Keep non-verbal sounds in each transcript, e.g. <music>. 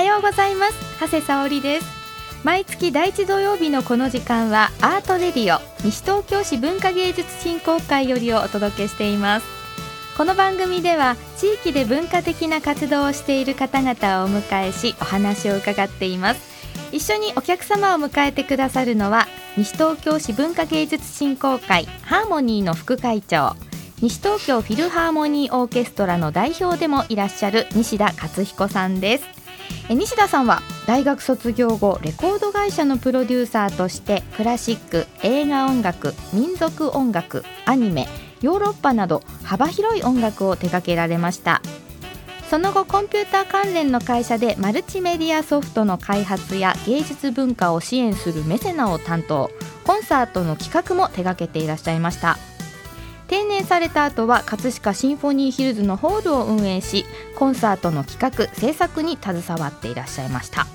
おはようございます。長谷沙織です。毎月第一土曜日のこの時間はアートレディオ西東京市文化芸術振興会よりをお届けしています。この番組では地域で文化的な活動をしている方々をお迎えしお話を伺っています。一緒にお客様を迎えてくださるのは西東京市文化芸術振興会ハーモニーの副会長西東京フィルハーモニーオーケストラの代表でもいらっしゃる西田勝彦さんです。西田さんは大学卒業後レコード会社のプロデューサーとしてクラシック映画音楽民族音楽アニメヨーロッパなど幅広い音楽を手掛けられました。その後コンピューター関連の会社でマルチメディアソフトの開発や芸術文化を支援するメセナを担当。コンサートの企画も手掛けていらっしゃいました。定年された後は葛飾シンフォニーヒルズのホールを運営しコンサートの企画制作に携わっていらっしゃいました。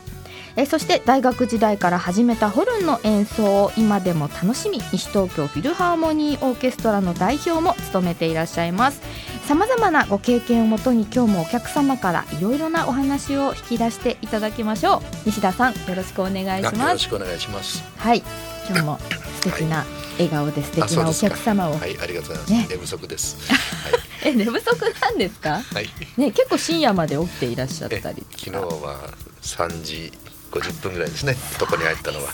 えそして大学時代から始めたホルンの演奏を今でも楽しみ西東京フィルハーモニーオーケストラの代表も務めていらっしゃいます。さまざまなご経験をもとに今日もお客様からいろいろなお話を引き出していただきましょう。西田さんよろしくお願いします。よろしくお願いします。はい。今日も素敵な笑顔で素敵なお客様を、はい、ありがとうございます、ね、寝不足です、<laughs> はい、え寝不足なんですか？はい。ね結構深夜まで起きていらっしゃったり。昨日は三時五十分ぐらいですね。床に入ったのは。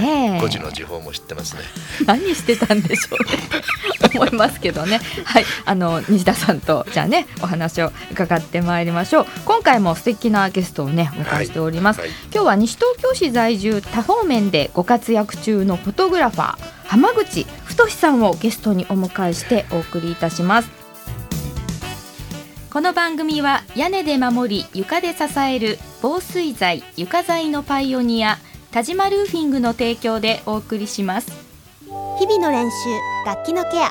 ね5時の時報も知ってますね。何してたんでしょう思いますけどね。はい。あの西田さんとじゃあねお話を伺ってまいりましょう。今回も素敵なゲストをねお迎えしております、はい。はい、今日は西東京市在住多方面でご活躍中のフォトグラファー浜口太さんをゲストにお迎えしてお送りいたします。この番組は屋根で守り床で支える防水材床材のパイオニア田島ルーフィングの提供でお送りします。日々の練習楽器のケア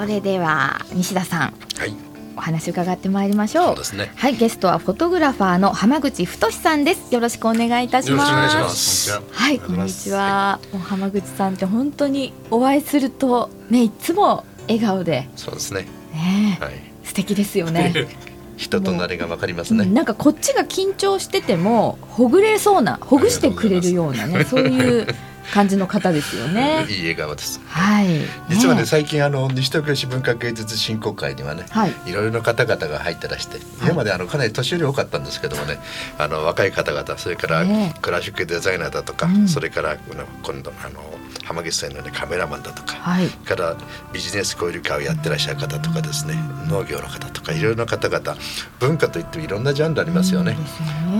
それでは西田さん、はい、お話伺ってまいりましょう。そうですね。はい、ゲストはフォトグラファーの浜口太さんです。よろしくお願いいたします。ますはい、こんにちは。もう浜口さんって本当にお会いするとね、いつも笑顔で。そうですね。ね、はい、素敵ですよね。<laughs> 人となりがわかりますね、なんかこっちが緊張しててもほぐれそうなほぐしてくれるようなねそういう感じの方ですよね。<laughs> いい笑顔です。はい。実はね、最近あの西東京市文化芸術振興会にはね、はい、いろいろな方々が入ってらして、今まであのかなり年寄り多かったんですけどもね、あの若い方々、それからクラシックデザイナーだとか、それから今度あの浜口さんのねカメラマンだとか、はい、からビジネス交流会をやってらっしゃる方とかですね、農業の方とかいろいろな方々、文化といってもいろんなジャンルありますよね。ね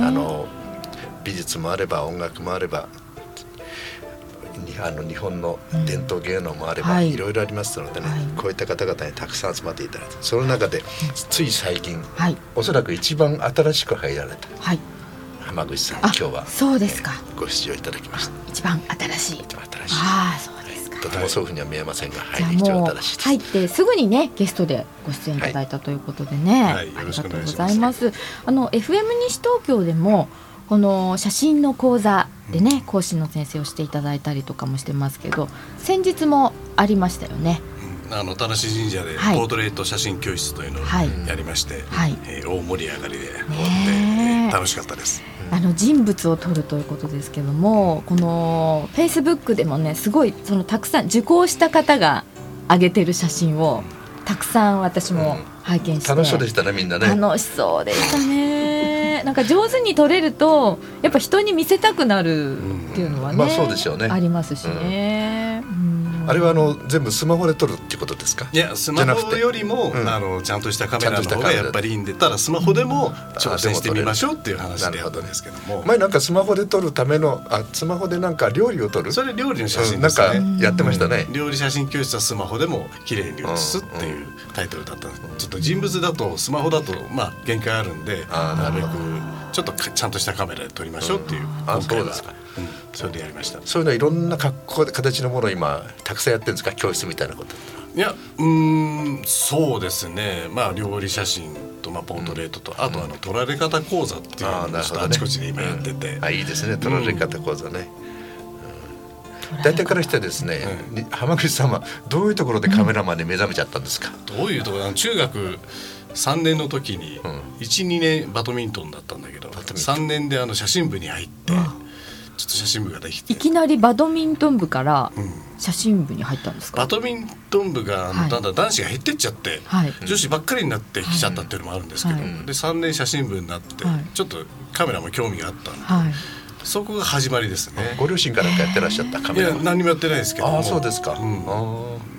あの美術もあれば音楽もあればあの日本の伝統芸能もあれば、い、ろいろありますのでね、はい、こういった方々にたくさん集まっていただいてその中でつい最近、はい、おそらく一番新しく入られた、はい、浜口さん今日はそうですか、ご出場いただきました。一番新しい。一番新しい。ああそうですか、とてもそういうふうには見えませんが、はい、一番新しい入ってすぐにねゲストでご出演いただいたということでね、はい、ありがとうございます。あの FM 西東京でもこの写真の講座でね、講師の先生をしていただいたりとかもしてますけど先日もありましたよね。あの田無神社でポートレート写真教室というのをやりまして、はい。えー、大盛り上がりで終わって、えー、楽しかったです。あの人物を撮るということですけどもこのフェイスブックでもねすごいそのたくさん受講した方が上げてる写真をたくさん私も拝見して、うん、楽しそうでしたねみんなね。楽しそうでしたねなんか上手に撮れるとやっぱ人に見せたくなるっていうのはね、まあそうですよねありますしね。あれはあの全部スマホで撮るっていうことですか？いやスマホよりも、うん、あのちゃんとしたカメラの方がやっぱりいいんでただスマホでも挑戦してみましょうっていう話で。やったんですけども前なんかスマホで撮るためのあスマホでなんか料理を撮る？それ料理の写真ですね、うん、なんかやってましたね、料理写真教室はスマホでも綺麗に写すっていうタイトルだったんです。ちょっと人物だとスマホだとまあ限界あるんでなるべくちょっとちゃんとしたカメラで撮りましょうっていう、あそうですか、うん、それでやりました。そういうのいろんな格好で形のものを今たくさんやってるんですか？教室みたいなこと。いやうんそうですね。まあ料理写真と、まあ、ポートレートと、うん、あとあの撮られ方講座っていうのをあちこちで今やってて、うん、あいいですね。撮られ方講座ね、大体からしてですね、うん、浜口さんはどういうところでカメラマンに目覚めちゃったんですか、どういうところ？中学3年の時に12年バドミントンだったんだけど3年であの写真部に入って。ちょっと写真部ができて。いきなりバドミントン部から写真部に入ったんですか、バドミントン部がだんだん男子が減ってっちゃって、はい、女子ばっかりになってきちゃったっていうのもあるんですけど、はい、で3年写真部になって、ちょっとカメラも興味があったんで、はい、そこが始まりですね。ご両親からやってらっしゃったカメラいや何もやってないですけどあそうですか、う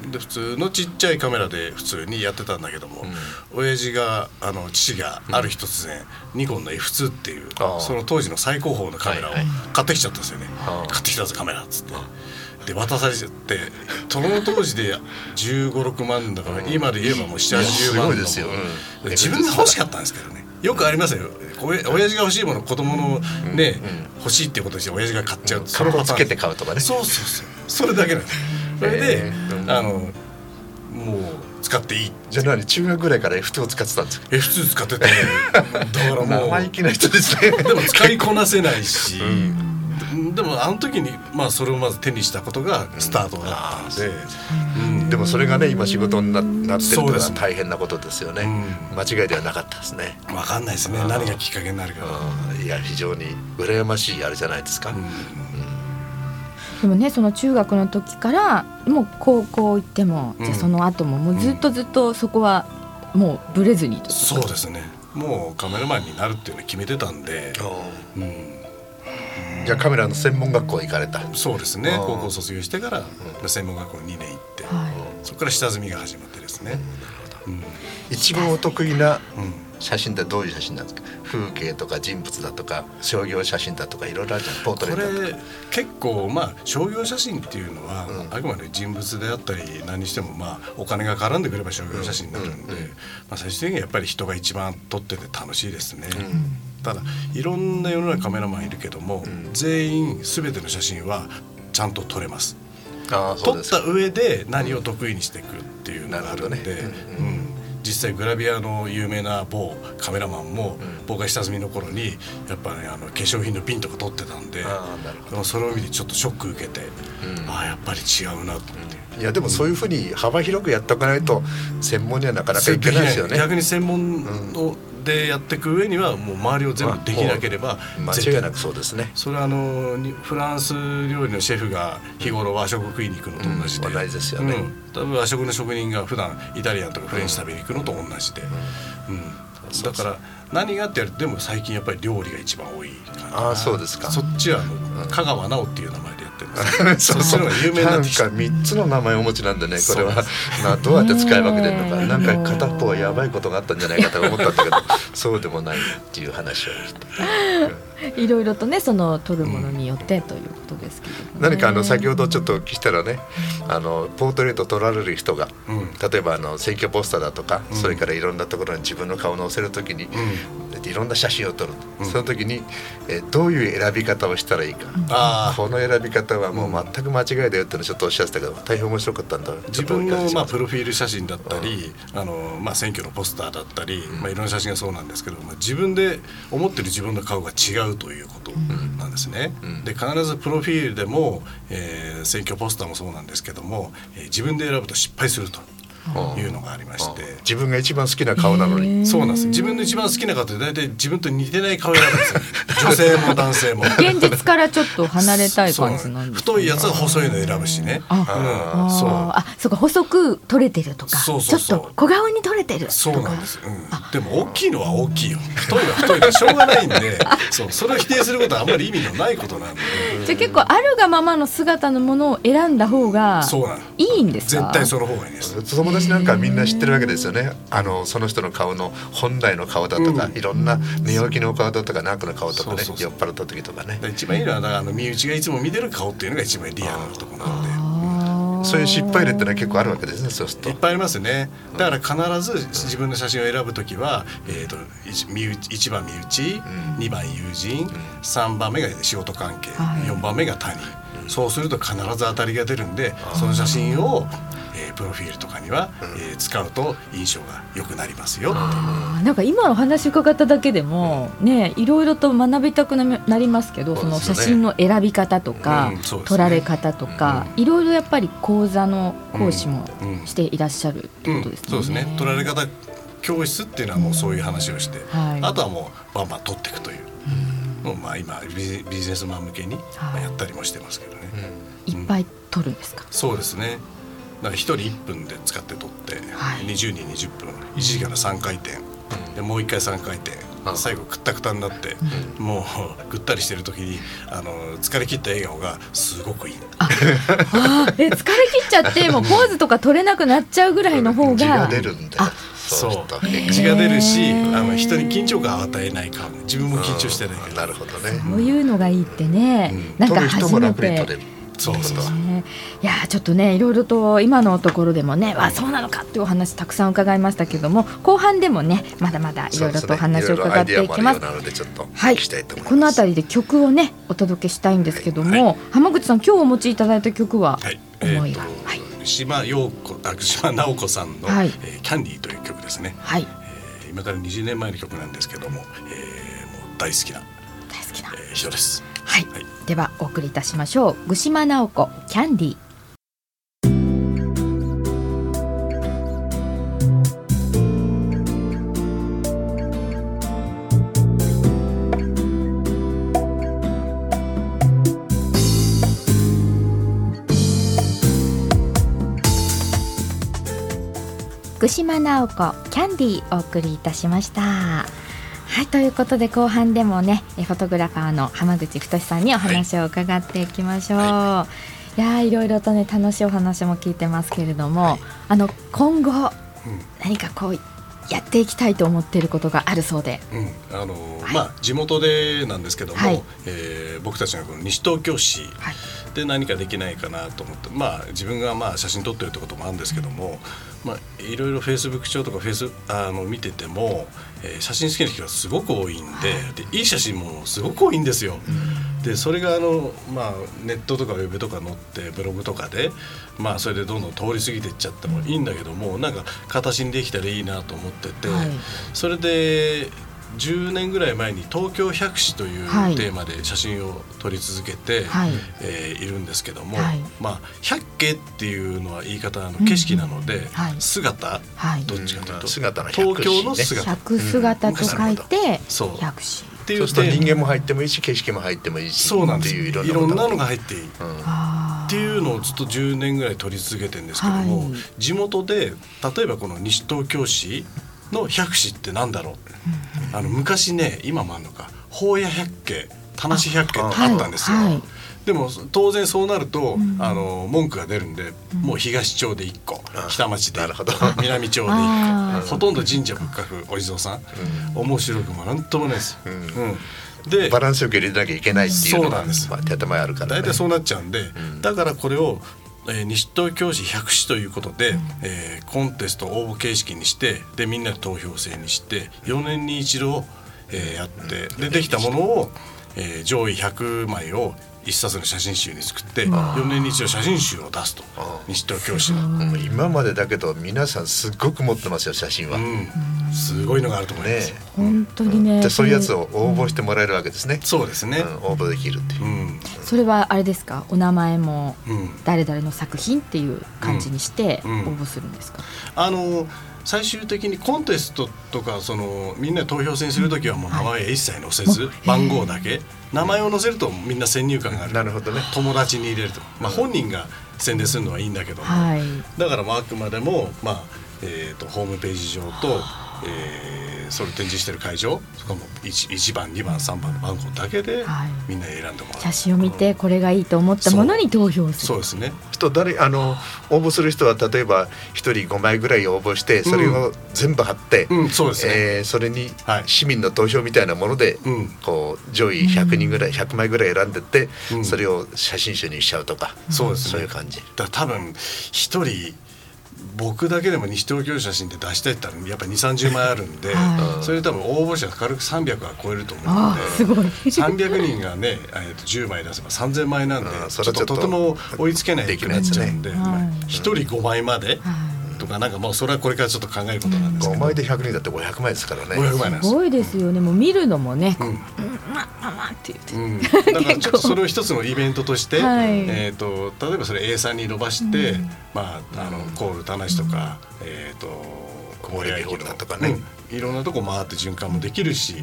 ん、で普通のちっちゃいカメラで普通にやってたんだけども、うん、親父があの父がある日突然、うん、ニコンの F2 っていうその当時の最高峰のカメラを買ってきちゃったんですよね、はいはい、買ってきたぞカメラっつって。で渡されちゃってその当時で1 5 6万だから、今で言えばもう780万ですよ、うん、自分が欲しかったんですけどね。よくありますよ親父が欲しいもの子供のね、欲しいっていうことで親父が買っちゃうそれをつけて買うとかね。そうそうそう。それだけなんです。<laughs> それで、あのもう使っていい。じゃあ何？中学ぐらいから F2 を使ってたんですか？F2 使ってて <laughs> だからもう生意気な人ですね。でも使いこなせないし、<laughs> でもあの時に、まあ、それをまず手にしたことがスタートだったんで、うんでもそれがね今仕事にななってるのは大変なことですよね、間違いではなかったですね。分かんないですね。何がきっかけになるか。いや非常に羨ましいあれじゃないですか、でもねその中学の時からもう高校行っても、じゃその後ももうずっとずっとそこはもうぶれずにそうですね。もうカメラマンになるっていうの決めてたんで、うん、じゃあカメラの専門学校行かれた。そうですね。高校卒業してから、専門学校2年行って、はい、そこから下積みが始まってですね、うん、一番お得意な写真ってどういう写真なんですか？風景とか人物だとか商業写真だとかいろいろあるじゃんポートレートこれ結構まあ商業写真っていうのは、うん、あくまで人物であったり何にしてもまあお金が絡んでくれば商業写真になるんで、まあ、最終的にはやっぱり人が一番撮ってて楽しいですね。ただいろんな世の中カメラマンいるけども、全員全ての写真はちゃんと撮れます。撮った上で何を得意にしていくっていうのがあるんで、うん実際グラビアの有名な某カメラマンも、僕が下積みの頃にやっぱねあの化粧品のピンとか撮ってたんでそれを見てちょっとショック受けて、うん、ああやっぱり違うなと思って。いやでもそういうふうに幅広くやっておかないと専門にはなかなかいけないですよね。逆に専門のでやっていく上にはもう周りを全部できなければ間違いなくそうですね。それはあのフランス料理のシェフが日頃和食食いに行くのと同じで、うん、同じですよね、うん、多分和食の職人が普段イタリアンとかフレンチ食べに行くのと同じで、うん、うん、だから何がってやるでも最近やっぱり料理が一番多いかなあそうですか。そっちはあの香川直っていう名前でってるんです <laughs> そうそう。有名なんか3つの名前をお持ちなんでねこれは。<laughs> などうやって使い分けてるのか。なんか片方はやばいことがあったんじゃないかと思ったんだけど。<laughs> そうでもないっていう話をして。いろいろとねその取るものによってということですけど、ね、何かあの先ほどちょっとお聞きしたらね、あのポートレート取られる人が、うん、例えばあの選挙ポスターだとか、うん、それからいろんなところに自分の顔を載せるときに、うん、いろんな写真を撮る、その時に、えどういう選び方をしたらいいか、この選び方はもう全く間違いだよってのちょっとおっしゃってたけど大変面白かったんだ。自分のまあプロフィール写真だったり、あのまあ、選挙のポスターだったり、まあ、いろんな写真がそうなんですけど、まあ、自分で思ってる自分の顔が違うということなんですね。で必ずプロフィールでも、えー、選挙ポスターもそうなんですけども、えー、自分で選ぶと失敗すると。いうのがありまして、自分が一番好きな顔なのに。そうなんです自分の一番好きな顔って大体自分と似てない顔選ぶんですよ。<laughs> 女性も男性も。現実からちょっと離れたい感じなんです、ね、太いやつは細いの選ぶしね。あ、うん、そう。あそうか細く取れてるとかそうそうちょっと小顔に取れてるそうなんです、うん、でも大きいのは大きいよ。太いは太いでしょうがないんで。<laughs> そう。それを否定することはあんまり意味のないことなんで。じゃあ結構あるがままの姿のものを選んだ方がいいんですか？絶対その方がいいです友達なんかみんな知ってるわけですよね。あのその人の顔の本来の顔だとか、うん、いろんな寝起きの顔だとかナクの顔とかね酔っ払った時とかね。一番いいのはあの身内がいつも見てる顔っていうのが一番リアルなところなので。そういう失敗例ってのは結構あるわけですねそうすると。いっぱいありますね。だから必ず自分の写真を選ぶ時は、えーと、1番身内、うん、2番友人、うん、3番目が仕事関係、はい、4番目が他人、うん、そうすると必ず当たりが出るんでその写真をえー、プロフィールとかには、うん、えー、使うと印象が良くなりますよなんか今お話伺っただけでも、うん、ねいろいろと学びたくなりますけどその写真の選び方とか、うんね、撮られ方とか、いろいろやっぱり講座の講師もしていらっしゃるってことですね。そうですね撮られ方教室っていうのはもうそういう話をして、はい、あとはもうバンバン撮っていくという。もうまあ今ビジネスマン向けにやったりもしてますけどね。いっぱい撮るんですか？そうですね。だから1人1分で使って取って、はい、20人20分。1時から3回転、うん、でもう1回3回転。最後くったくたになって、うん、もうぐったりしてる時にあの疲れ切った笑顔がすごくいい。ああえ疲れ切っちゃってもうポーズとか取れなくなっちゃうぐらいの方が出るんだそう血が出るしあの人に緊張感を与えないか自分も緊張してないから、なるほどね。そういうのがいいってね、うん、なんか初めて。そうそうね、いやちょっとねいろいろと今のところでもねわそうなのかっていうお話たくさん伺いましたけども後半でもねまだまだいろいろとお話を伺っていきます。はい、この辺りで曲をねお届けしたいんですけども、はい、浜口さん今日お持ちいただいた曲は、はい、思いが、はい、島陽子あ島直子さんの、はい。えー、キャンディーという曲ですね。はい、えー、今から20年前の曲なんですけども、えー、もう大好きな大好きな、えー、人です。はい、はい、ではお送りいたしましょう。具島直子キャンディー。具島直子キャンディーお送りいたしました。はいということで後半でもねフォトグラファーの浜口太さんにお話を伺っていきましょう。はい、いやいろいろとね楽しいお話も聞いてますけれども、はい、あの今後、うん、何かこうやっていきたいと思っていることがあるそうで、うん、あの、はい、まあ地元でなんですけども、はい、えー、僕たちがこの西東京市で何かできないかなと思って、まあ自分がまあ写真撮ってるってこともあるんですけども、まあいろいろフェイスブック上とかフェイスあの見てても。えー、写真好きな人がすごく多いんででいい写真もすごく多いんですよ。でそれがあの、まあ、ネットとかウェブとか載ってブログとかで、まあ、それでどんどん通り過ぎていっちゃってもいいんだけどもなんか形にできたらいいなと思ってて、はい、それで10年ぐらい前に東京百紙というテーマで写真を撮り続けて、はい、えー、いるんですけども、はい、まあ百景っていうのは言い方の景色なので、うんはい、姿、どっちかというと、姿の東京の姿。百姿と書いて、そう百紙っていうと人間も入ってもいいし景色も入ってもいいしそうなんです。いろんなのが入っていい、うん、っていうのをずっと10年ぐらい撮り続けてるんですけども、地元で例えばこの西東京市の百紙ってなんだろう、うん、あの昔ね今もあるのか。法屋百景田無百景ってあったんですよ。はい、でも当然そうなると、うん、あの文句が出るんで、うん、もう東町で1個北町で1個南町で1個。ほとんど神社仏閣お地蔵さん、面白くもなんともないです。うん。でバランスよく入れなきゃいけないっていうのがそうなんです、まあ、手頭あるから、ね、大体そうなっちゃうんで、だからこれをえー、西東京市百市ということで、うん、えー、コンテスト応募形式にしてでみんなで投票制にして4年に一度、えー、やってでできたものを、えー、上位100枚を一冊の写真集に作って4年に一度写真集を出すと。西東京市の、今までだけど皆さんすっごく持ってますよ写真は。うん。すごいのがあると思います、ね、本当にね、じゃそういうやつを応募してもらえるわけですね、そうですね、応募できるっていう、それはあれですか？お名前も誰々の作品っていう感じにして応募するんですか、あの最終的にコンテストとかそのみんな投票選する時はもう名前一切載せず、番号だけ。名前を載せるとみんな先入観がある。なるほど、ね、友達に入れると、まあ、本人が宣伝するのはいいんだけども、はい、だからあくまでも、まあえーと、ホームページ上と、えーそれ展示してる会場そこも 1, 1番2番3番の番号だけで、みんな選んでもらう。写真を見てこれがいいと思ったものに投票する。そうですね。と誰あの応募する人は例えば1人5枚ぐらい応募してそれを全部貼って、うんそうですね。えー、それに市民の投票みたいなもので、はい、こう上位100人ぐらい、うん、100枚ぐらい選んでって、うん、それを写真集にしちゃうとか、そうです、ね、そういう感じ。だ多分一人僕だけでも西東京写真で出したいって言ったらやっぱり2 3 0枚あるんで、<laughs> はい、それ多分応募者軽く300は超えると思うので。300人がね、えー、と10枚出せば3000枚なんでちょっととても追いつけないってなっちゃうんで、ね、1人5枚まで。とかなんかもうそれはこれからちょっと考えることなんですけど、5枚で100人だって500枚ですからね。500枚す。ごいですよね。もう見るのもね、うん、まあまあって言って、うん、だからちょっとそれを一つのイベントとして、はい、えーと、例えばそれ A さんに伸ばして、うん、まあ、あのコール田無とか、うん、えっ、ー、と小森駅とかね、いろんなとこ回って循環もできるし、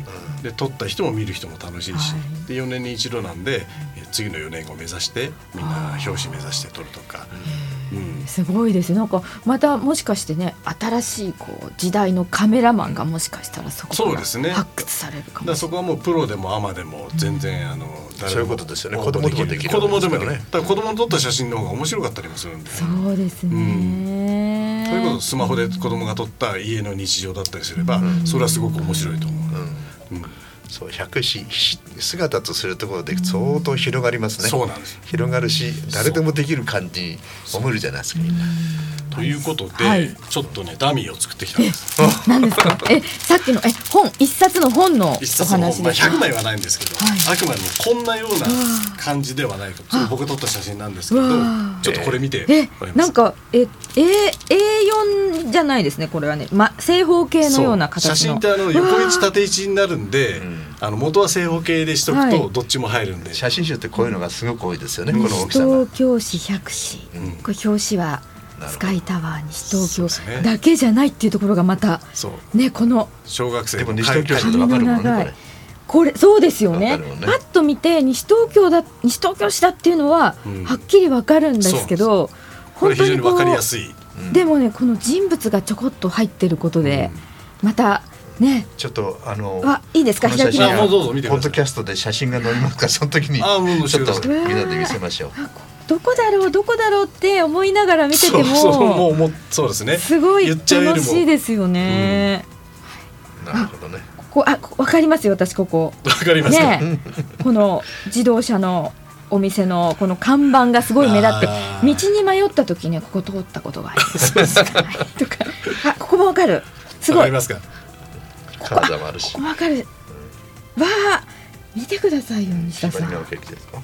で撮った人も見る人も楽しいし、はい、で4年に一度なんで次の4年を目指してみんな表紙目指して撮るとか。すごいですなんかまたもしかしてね新しいこう時代のカメラマンがもしかしたらそこから発掘されるかも。しれない、ね、そこはもうプロでもアマでも全然、あのそういうことですよね。子供でもできる子供でもね。だ子供の撮った写真の方が面白かったりもするんで。そうですね、うん、そういうことスマホで子供が撮った家の日常だったりすれば、それはすごく面白いと思う、うんそう百死姿とするところで相当広がりますね。そうなんです広がるし誰でもできる感じに思えるじゃないですか。ということで、はい、ちょっとねダミーを作ってきたんです。何ですか？<laughs> えさっきのえ本一冊の本のお話ですか。まあ枚はないんですけど、はい、あくまでもこんなような感じではないと。それ僕が撮った写真なんですけど、ちょっとこれ見てえなんかえ A A4 じゃないですねこれはね、ま正方形のような形写真ってあの横位置縦位置になるんで、あの元は正方形でしとくとどっちも入るんで。写真集ってこういうのがすごく多いですよね。この大きさ東京市百市、これ表紙は。スカイタワー西東京だけじゃないっていうところがまたねこの小学生でも西東京市ってわかるもんねこれ。そうですよね、ね、パッと見て西東京だ西東京市だっていうのは、はっきりわかるんですけど、本当にわかりやすい、でもねこの人物がちょこっと入ってることで、またね、ちょっとあのあいいですか？左手もうどうぞ見てポッドキャストで写真が載りますかその時にちょっとみんなで見せましょう。どこだろうどこだろうって思いながら見てても <laughs> そうもうそうですね。すごい楽しいですよね、うん、なるほどね。ここあわかりますよ私ここ。わかりますね <laughs> この自動車のお店のこの看板がすごい目立って道に迷った時にここ通ったことがありますとか？<laughs> あここもわかる。すごい。わかりますか？体もあるし。わかる。わあ見てくださいよ西田さん。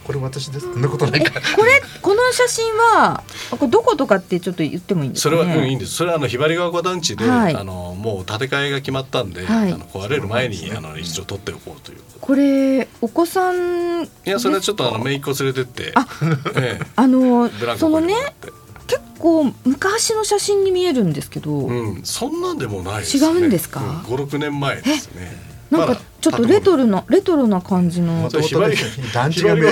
これ私です。そんなことないか。これこの写真はこれどことかってちょっと言ってもいいんですか、ね、それは、うん、いいんです。それはあのひばりが丘団地で、はい、あのもう建て替えが決まったんで、はい、あの壊れる前に、あの一度撮っておこうという。これお子さんいやそれはちょっとあの姪っ子連れてって、あ、<laughs> ええ、あのそのね。結構昔の写真に見えるんですけど、うん、そんなんでもない、ね、違うんですか？五、六、年前ですね。なんかちょっとレトロなレトロな感じの。団地がレ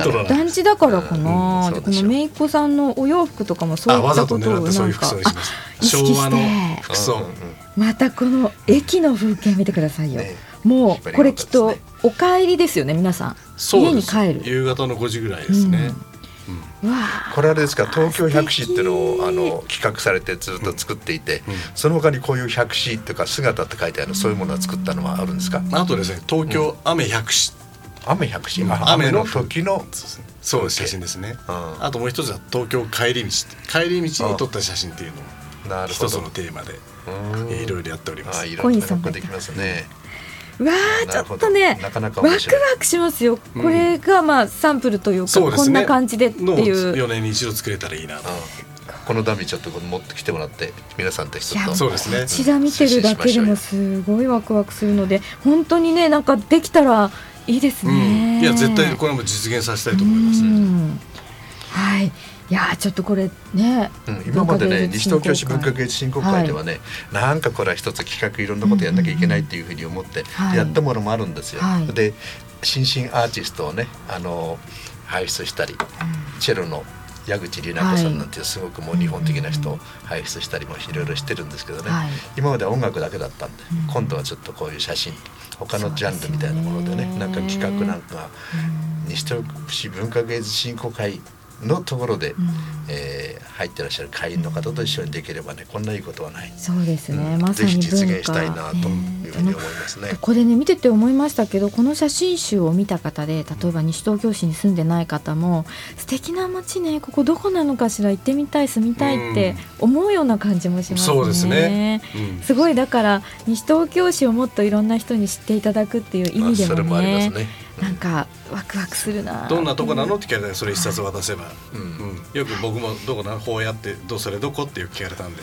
トロ団地だからかな、この姪っ子さんのお洋服とかもそういったことをなんか意識して。服装。またこの駅の風景見てくださいよ、もうこれきっとお帰りですよね皆さん。家に帰る。夕方の5時ぐらいですね、これあれですか東京百紙っていうのをあの企画されてずっと作っていて、その他にこういう百紙とか姿って書いてあるそういうものを作ったのはあるんですか？あとですね東京雨百紙、雨百紙、雨の時の？そうです写真ですね、あともう一つは東京帰り道帰り道に撮った写真っていうのも一つのテーマでいろいろやっております。いろいろできますね。わあちょっとねなかなかワクワクしますよ、これがまあサンプルというか、こんな感じでっていう。4年に一度作れたらいいな。と。このダミーちょっと持ってきてもらって皆さんと一つそうですね。こちら見てるだけでもすごいワクワクするので本当にねなんかできたらいいですね、うん、いや絶対これも実現させたいと思います、ね、はいいやちょっとこれね、うん、今までね西東京市文化芸術振興会ではね、はい、なんかこれは一つ企画いろんなことやんなきゃいけないっていうふうに思ってやったものもあるんですよ。はい、で新進アーティストをねあの輩出したり、チェロの矢口里奈子さんなんていうすごくもう日本的な人を輩出したりもいろいろしてるんですけどね、はい、今までは音楽だけだったんで、今度はちょっとこういう写真他のジャンルみたいなものでねなんか企画なんか西東市文化芸術振興会のところで、うん、えー、入ってらっしゃる会員の方と一緒にできればねこんないいことはない。そうですね、うん、まさに実現したいなというふうに思いますね、これね見てて思いましたけどこの写真集を見た方で例えば西東京市に住んでない方も素敵な街ねここどこなのかしら行ってみたい住みたいって思うような感じもしますね、そうですね、すごいだから西東京市をもっといろんな人に知っていただくっていう意味でもね,、まあ、ねなんかワクワクするな。どんなとこなの？って聞かれたらそれ一冊渡せば、うん、うん、よく僕もどこなこうやってどうそれどこっていう聞かれたんで、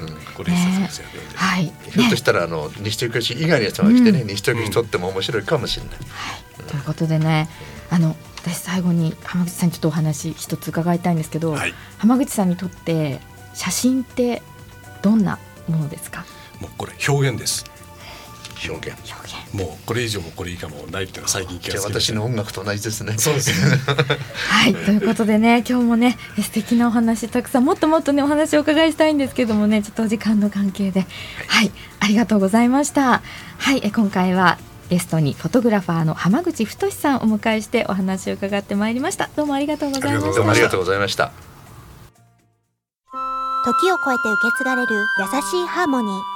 うん、これ一冊ですよ、ね、はい、ひょっとしたらあの西東京市以外のやつが来てね、西東京市とっても面白いかもしれない。はい、ということでねあの私最後に浜口さんにちょっとお話一つ伺いたいんですけど、はい、浜口さんにとって写真ってどんなものですか？もうこれ表現です表現。もうこれ以上もこれ以下もないっていうのは最近気がつき私の音楽と同じですね。そうですはい <laughs> ということでね今日もね素敵なお話たくさんもっともっとねお話をお伺いしたいんですけどもねちょっとお時間の関係で。はい、はい、ありがとうございました。はいえ今回はゲストにフォトグラファーの浜口太さんをお迎えしてお話を伺ってまいりました。どうもありがとうございました。ありがとうございました。時を超えて受け継がれる優しいハーモニー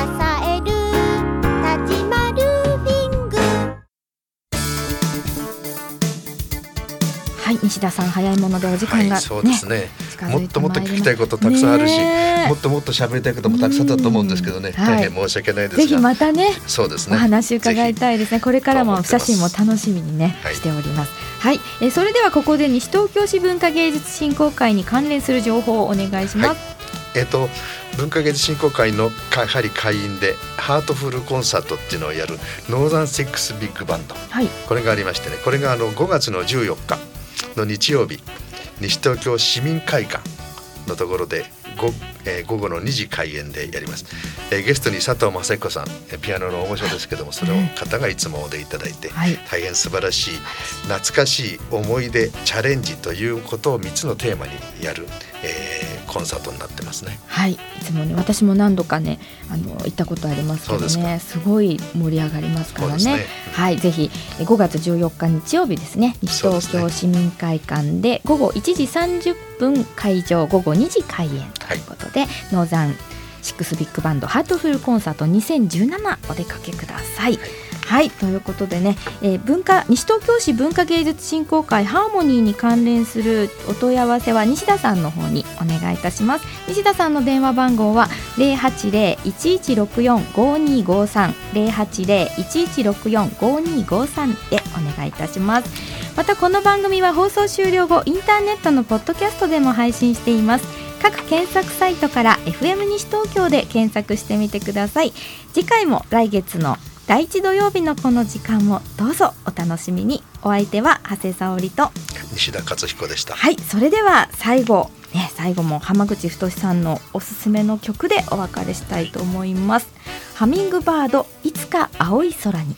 西田さん早いものでお時間が、ね、はい、そうですね。もっともっと聞きたいことたくさんあるし、もっともっと喋りたいこともたくさんだと思うんですけどね、大変申し訳ないですが、ぜひまたね、そうですね。お話伺いたいですね。これからも写真も楽しみにね、しております。はい、えそれではここで西東京市文化芸術振興会に関連する情報をお願いします。えっ、と文化芸術振興会のやはり会員でハートフルコンサートっていうのをやるノーザンセックスビッグバンド、はい、これがありましてねこれがあの5月の14日の日曜日西東京市民会館のところで午,、えー、午後の2時開演でやります、えー、ゲストに佐藤雅彦さんピアノの大御所ですけどもそれを方がいつもお出いただいて、はい、大変素晴らしい懐かしい思い出チャレンジということを3つのテーマにやる、えーコンサートになってますね。はい、いつもね私も何度かねあの行ったことありますけどね。すごい盛り上がりますからね。ね。はい。ぜひ5月14日日曜日ですね。西東京市民会館で午後1時30分開場午後2時開演ということで、はい、ノーザンシックスビッグバンドハートフルコンサート2017お出かけください。はいはいということでね、えー、文化西東京市文化芸術振興会ハーモニーに関連するお問い合わせは西田さんの方にお願いいたします。西田さんの電話番号は零八零一一六四五二五三。零八零一一六四五二五三でお願いいたします。またこの番組は放送終了後インターネットのポッドキャストでも配信しています。各検索サイトから FM 西東京で検索してみてください。次回も来月の第一土曜日のこの時間もどうぞお楽しみに。お相手は長谷沙織と。西田勝彦でした。はいそれでは最後ね最後も浜口太さんのおすすめの曲でお別れしたいと思います。ハミングバードいつか青い空に